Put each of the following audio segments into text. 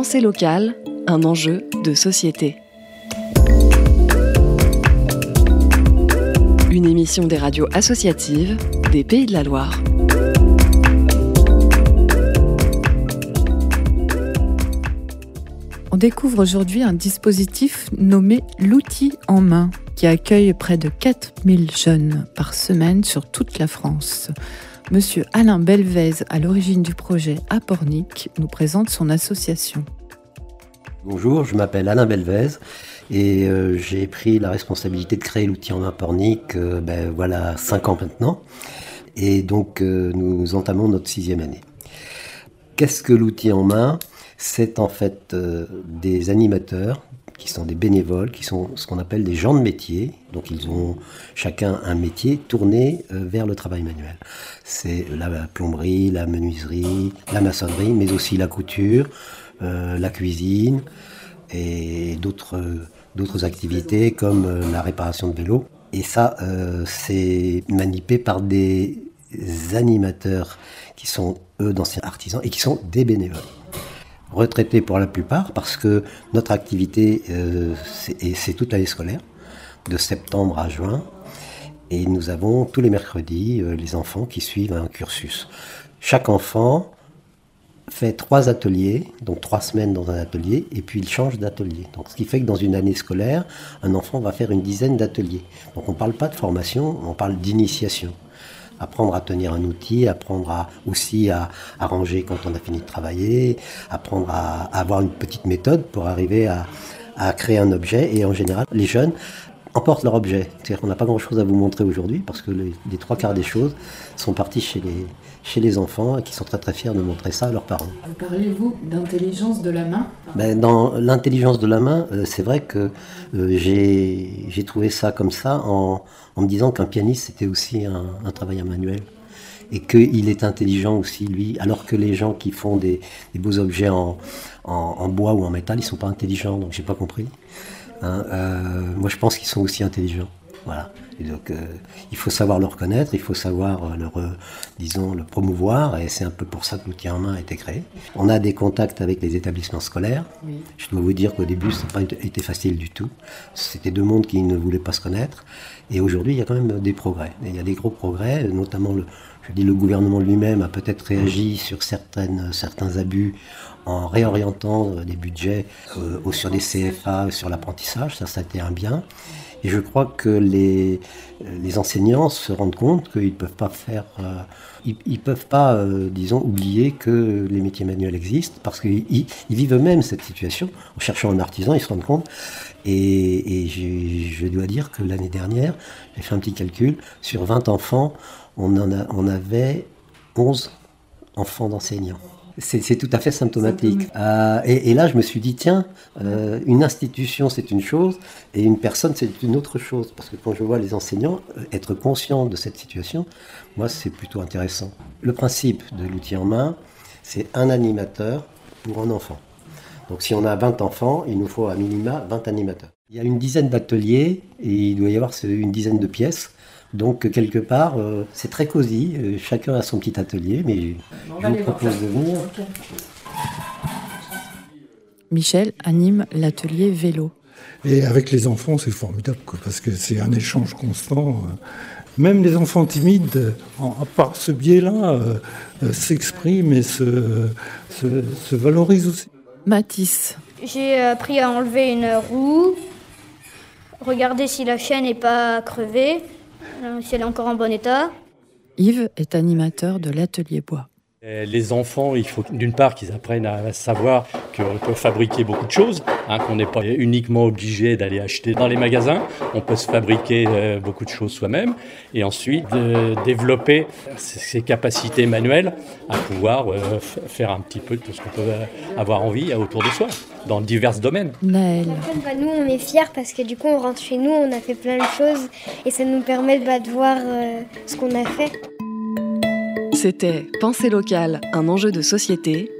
Pensée locale, un enjeu de société. Une émission des radios associatives des Pays de la Loire. On découvre aujourd'hui un dispositif nommé l'outil en main qui accueille près de 4000 jeunes par semaine sur toute la France. Monsieur Alain Belvez, à l'origine du projet Apornic, nous présente son association. Bonjour, je m'appelle Alain Belvez et euh, j'ai pris la responsabilité de créer l'outil en main euh, ben, voilà 5 ans maintenant. Et donc euh, nous entamons notre sixième année. Qu'est-ce que l'outil en main? C'est en fait des animateurs qui sont des bénévoles, qui sont ce qu'on appelle des gens de métier. Donc ils ont chacun un métier tourné euh, vers le travail manuel. C'est la plomberie, la menuiserie, la maçonnerie, mais aussi la couture, euh, la cuisine et d'autres activités comme euh, la réparation de vélos. Et ça, c'est manipé par des animateurs qui sont eux d'anciens artisans et qui sont des bénévoles retraités pour la plupart, parce que notre activité, euh, c'est toute l'année scolaire, de septembre à juin, et nous avons tous les mercredis euh, les enfants qui suivent un cursus. Chaque enfant fait trois ateliers, donc trois semaines dans un atelier, et puis il change d'atelier. Donc, ce qui fait que dans une année scolaire, un enfant va faire une dizaine d'ateliers. Donc on ne parle pas de formation, on parle d'initiation apprendre à tenir un outil, apprendre aussi à, ranger quand on a fini de travailler, apprendre à, avoir une petite méthode pour arriver à, créer un objet. Et en général, les jeunes emportent leur objet. C'est-à-dire qu'on n'a pas grand-chose à vous montrer aujourd'hui parce que les, trois quarts des choses sont partis chez les, chez les enfants et qui sont très très fiers de montrer ça à leurs parents. Parlez-vous d'intelligence de la main? Ben, Dans l'intelligence de la main, euh, c'est vrai que euh, j'ai trouvé ça comme ça en, en me disant qu'un pianiste, c'était aussi un, travail manuel. Et qu'il est intelligent aussi, lui, alors que les gens qui font des, beaux objets en, bois ou en métal, ils ne sont pas intelligents, donc j'ai pas compris. Hein, euh, moi, je pense qu'ils sont aussi intelligents. Voilà. Et donc, euh, il faut savoir le reconnaître, il faut savoir euh, le, disons, le promouvoir, et c'est un peu pour ça que l'outil en main a été créé. On a des contacts avec les établissements scolaires. Je dois vous dire qu'au début, ça n'a pas été facile du tout. C'était deux mondes qui ne voulaient pas se connaître. Et aujourd'hui, il y a quand même des progrès. il y a des gros progrès, notamment le, le gouvernement lui-même a peut-être réagi sur certaines, certains abus en réorientant des budgets euh, sur des CFA, sur l'apprentissage. Ça, ça a été un bien. Et je crois que les, les enseignants se rendent compte qu'ils ne peuvent pas faire, euh, ils, peuvent pas, euh, disons, oublier que les métiers manuels existent parce qu'ils ils vivent eux-mêmes cette situation. En cherchant un artisan, ils se rendent compte. Et, et je dois dire que l'année dernière, j'ai fait un petit calcul, sur 20 enfants, on, en a, on avait 11 enfants d'enseignants. C'est tout à fait symptomatique. Euh, et, là, je me suis dit, tiens, euh, une institution, c'est une chose, et une personne, c'est une autre chose. Parce que quand je vois les enseignants euh, être conscients de cette situation, moi, c'est plutôt intéressant. Le principe de l'outil en main, c'est un animateur pour un enfant. Donc si on a 20 enfants, il nous faut à minima 20 animateurs. Il y a une dizaine d'ateliers et il doit y avoir une dizaine de pièces. Donc quelque part, euh, c'est très cosy. Euh, chacun a son petit atelier, mais je vous propose de venir. Michel anime l'atelier vélo. Et avec les enfants, c'est formidable, parce que c'est un échange constant. Même les enfants timides, à part ce biais-là, euh, s'expriment et se, se, valorisent aussi. Matisse. J'ai appris à enlever une roue, regarder si la chaîne n'est pas crevée, si elle est encore en bon état. Yves est animateur de l'atelier bois. Les enfants, il faut d'une part qu'ils apprennent à savoir qu'on peut fabriquer beaucoup de choses, hein, qu'on n'est pas uniquement obligé d'aller acheter dans les magasins, on peut se fabriquer euh, beaucoup de choses soi-même, et ensuite de développer ses capacités manuelles à pouvoir euh, faire un petit peu de tout ce qu'on peut avoir envie autour de soi, dans divers domaines. Naël. Bah, nous, on est fiers parce que du coup, on rentre chez nous, on a fait plein de choses, et ça nous permet bah, de voir euh, ce qu'on a fait. C'était Pensée locale, un enjeu de société.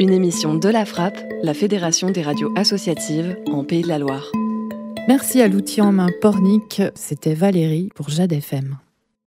Une émission de la Frappe, la Fédération des radios associatives en Pays de la Loire. Merci à l'outil en main Pornic, c'était Valérie pour Jade FM.